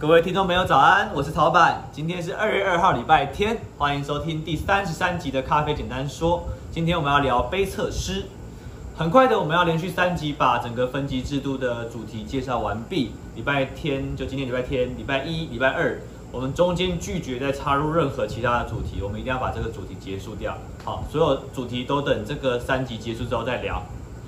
各位听众朋友，早安！我是曹板，今天是二月二号，礼拜天，欢迎收听第三十三集的咖啡简单说。今天我们要聊杯测师。很快的，我们要连续三集把整个分级制度的主题介绍完毕。礼拜天就今天礼拜天，礼拜一、礼拜二，我们中间拒绝再插入任何其他的主题，我们一定要把这个主题结束掉。好，所有主题都等这个三集结束之后再聊。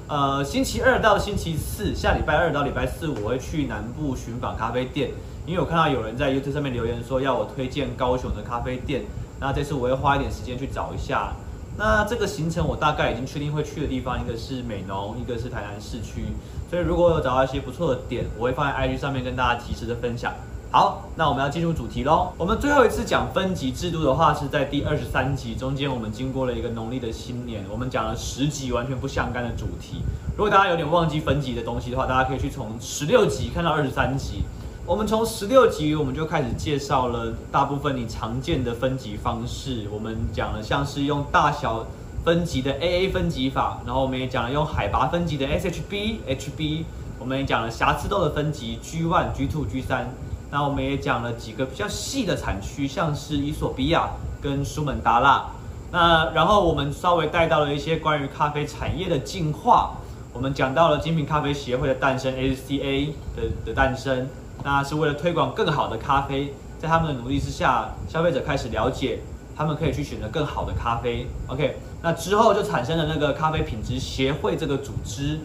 呃，星期二到星期四，下礼拜二到礼拜四，我会去南部寻访咖啡店。因为我看到有人在 YouTube 上面留言说要我推荐高雄的咖啡店，那这次我会花一点时间去找一下。那这个行程我大概已经确定会去的地方，一个是美浓，一个是台南市区。所以如果有找到一些不错的点，我会放在 IG 上面跟大家及时的分享。好，那我们要进入主题喽。我们最后一次讲分级制度的话是在第二十三集，中间我们经过了一个农历的新年，我们讲了十集完全不相干的主题。如果大家有点忘记分级的东西的话，大家可以去从十六集看到二十三集。我们从十六集我们就开始介绍了大部分你常见的分级方式。我们讲了像是用大小分级的 AA 分级法，然后我们也讲了用海拔分级的 SHB、HB。我们也讲了瑕疵豆的分级 G1、G2、G3。那我们也讲了几个比较细的产区，像是伊索比亚跟苏门答腊。那然后我们稍微带到了一些关于咖啡产业的进化。我们讲到了精品咖啡协会的诞生，ACA 的的诞生。那是为了推广更好的咖啡，在他们的努力之下，消费者开始了解，他们可以去选择更好的咖啡。OK，那之后就产生了那个咖啡品质协会这个组织，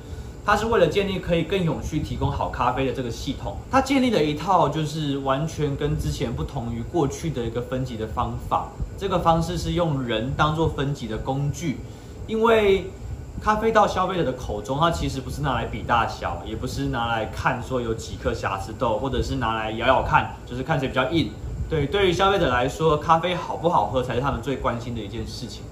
它是为了建立可以更永续提供好咖啡的这个系统。它建立了一套就是完全跟之前不同于过去的一个分级的方法，这个方式是用人当做分级的工具，因为。咖啡到消费者的口中，它其实不是拿来比大小，也不是拿来看说有几颗瑕疵豆，或者是拿来咬咬看，就是看谁比较硬。对，对于消费者来说，咖啡好不好喝才是他们最关心的一件事情。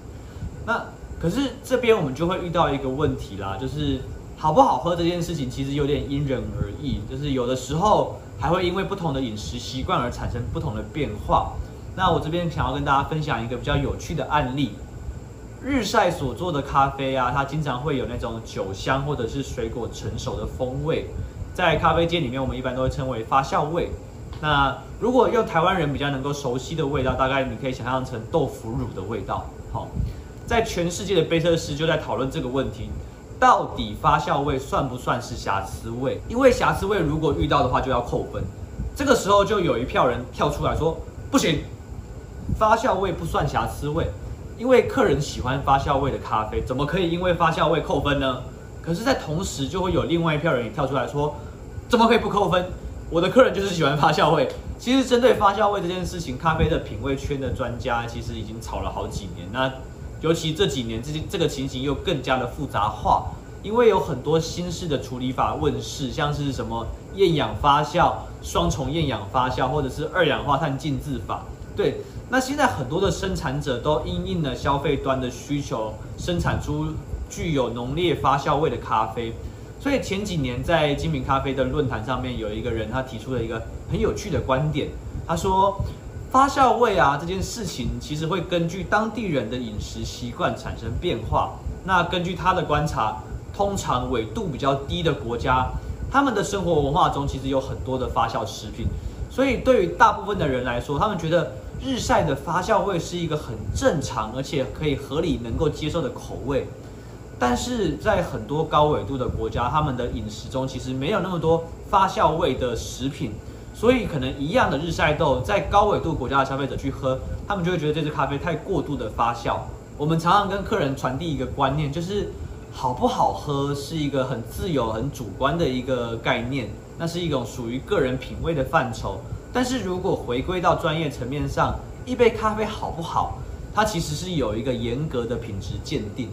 那可是这边我们就会遇到一个问题啦，就是好不好喝这件事情其实有点因人而异，就是有的时候还会因为不同的饮食习惯而产生不同的变化。那我这边想要跟大家分享一个比较有趣的案例。日晒所做的咖啡啊，它经常会有那种酒香或者是水果成熟的风味，在咖啡界里面，我们一般都会称为发酵味。那如果用台湾人比较能够熟悉的味道，大概你可以想象成豆腐乳的味道。好，在全世界的杯测师就在讨论这个问题，到底发酵味算不算是瑕疵味？因为瑕疵味如果遇到的话就要扣分。这个时候就有一票人跳出来说，不行，发酵味不算瑕疵味。因为客人喜欢发酵味的咖啡，怎么可以因为发酵味扣分呢？可是，在同时就会有另外一票人也跳出来说，怎么可以不扣分？我的客人就是喜欢发酵味。其实，针对发酵味这件事情，咖啡的品味圈的专家其实已经吵了好几年。那尤其这几年，这这个情形又更加的复杂化，因为有很多新式的处理法问世，像是什么厌氧发酵、双重厌氧发酵，或者是二氧化碳浸渍法，对。那现在很多的生产者都因应了消费端的需求，生产出具有浓烈发酵味的咖啡。所以前几年在精品咖啡的论坛上面，有一个人他提出了一个很有趣的观点，他说发酵味啊这件事情其实会根据当地人的饮食习惯产生变化。那根据他的观察，通常纬度比较低的国家，他们的生活文化中其实有很多的发酵食品。所以对于大部分的人来说，他们觉得。日晒的发酵味是一个很正常，而且可以合理能够接受的口味，但是在很多高纬度的国家，他们的饮食中其实没有那么多发酵味的食品，所以可能一样的日晒豆，在高纬度国家的消费者去喝，他们就会觉得这支咖啡太过度的发酵。我们常常跟客人传递一个观念，就是好不好喝是一个很自由、很主观的一个概念，那是一种属于个人品味的范畴。但是如果回归到专业层面上，一杯咖啡好不好，它其实是有一个严格的品质鉴定。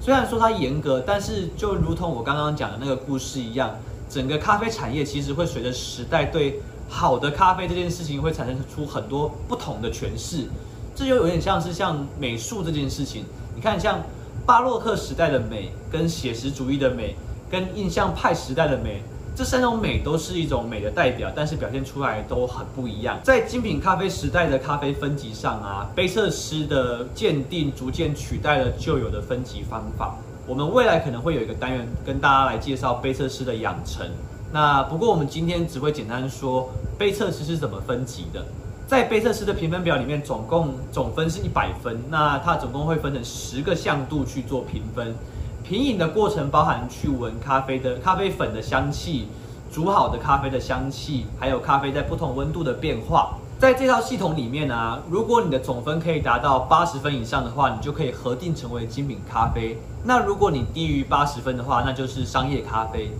虽然说它严格，但是就如同我刚刚讲的那个故事一样，整个咖啡产业其实会随着时代对好的咖啡这件事情会产生出很多不同的诠释。这就有点像是像美术这件事情，你看像巴洛克时代的美，跟写实主义的美，跟印象派时代的美。这三种美都是一种美的代表，但是表现出来都很不一样。在精品咖啡时代的咖啡分级上啊，杯测师的鉴定逐渐取代了旧有的分级方法。我们未来可能会有一个单元跟大家来介绍杯测师的养成。那不过我们今天只会简单说，杯测师是怎么分级的？在贝测师的评分表里面，总共总分是一百分。那它总共会分成十个向度去做评分。品饮的过程包含去闻咖啡的咖啡粉的香气，煮好的咖啡的香气，还有咖啡在不同温度的变化。在这套系统里面呢、如果你的总分可以达到八十分以上的话，你就可以核定成为精品咖啡。那如果你低于八十分的话，那就是商业咖啡。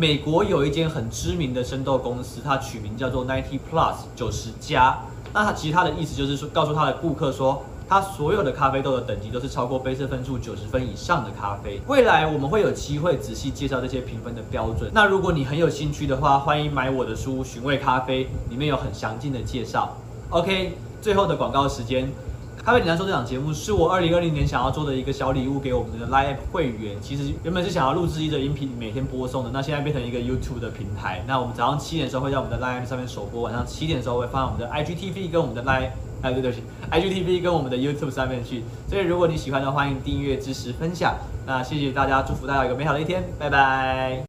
美国有一间很知名的生豆公司，它取名叫做 Ninety Plus 九十加。那它其实它的意思就是说，告诉它的顾客说，它所有的咖啡豆的等级都是超过杯测分数九十分以上的咖啡。未来我们会有机会仔细介绍这些评分的标准。那如果你很有兴趣的话，欢迎买我的书《寻味咖啡》，里面有很详尽的介绍。OK，最后的广告时间。咖啡简单说这档节目是我二零二零年想要做的一个小礼物给我们的 Live 会员。其实原本是想要录制一个音频，每天播送的。那现在变成一个 YouTube 的平台。那我们早上七点的时候会在我们的 Live 上面首播，晚上七点的时候会放在我们的 IGTV 跟我们的 Live，哎对对对，IGTV 跟我们的 YouTube 上面去。所以如果你喜欢的话，欢迎订阅、支持、分享。那谢谢大家，祝福大家有一个美好的一天，拜拜。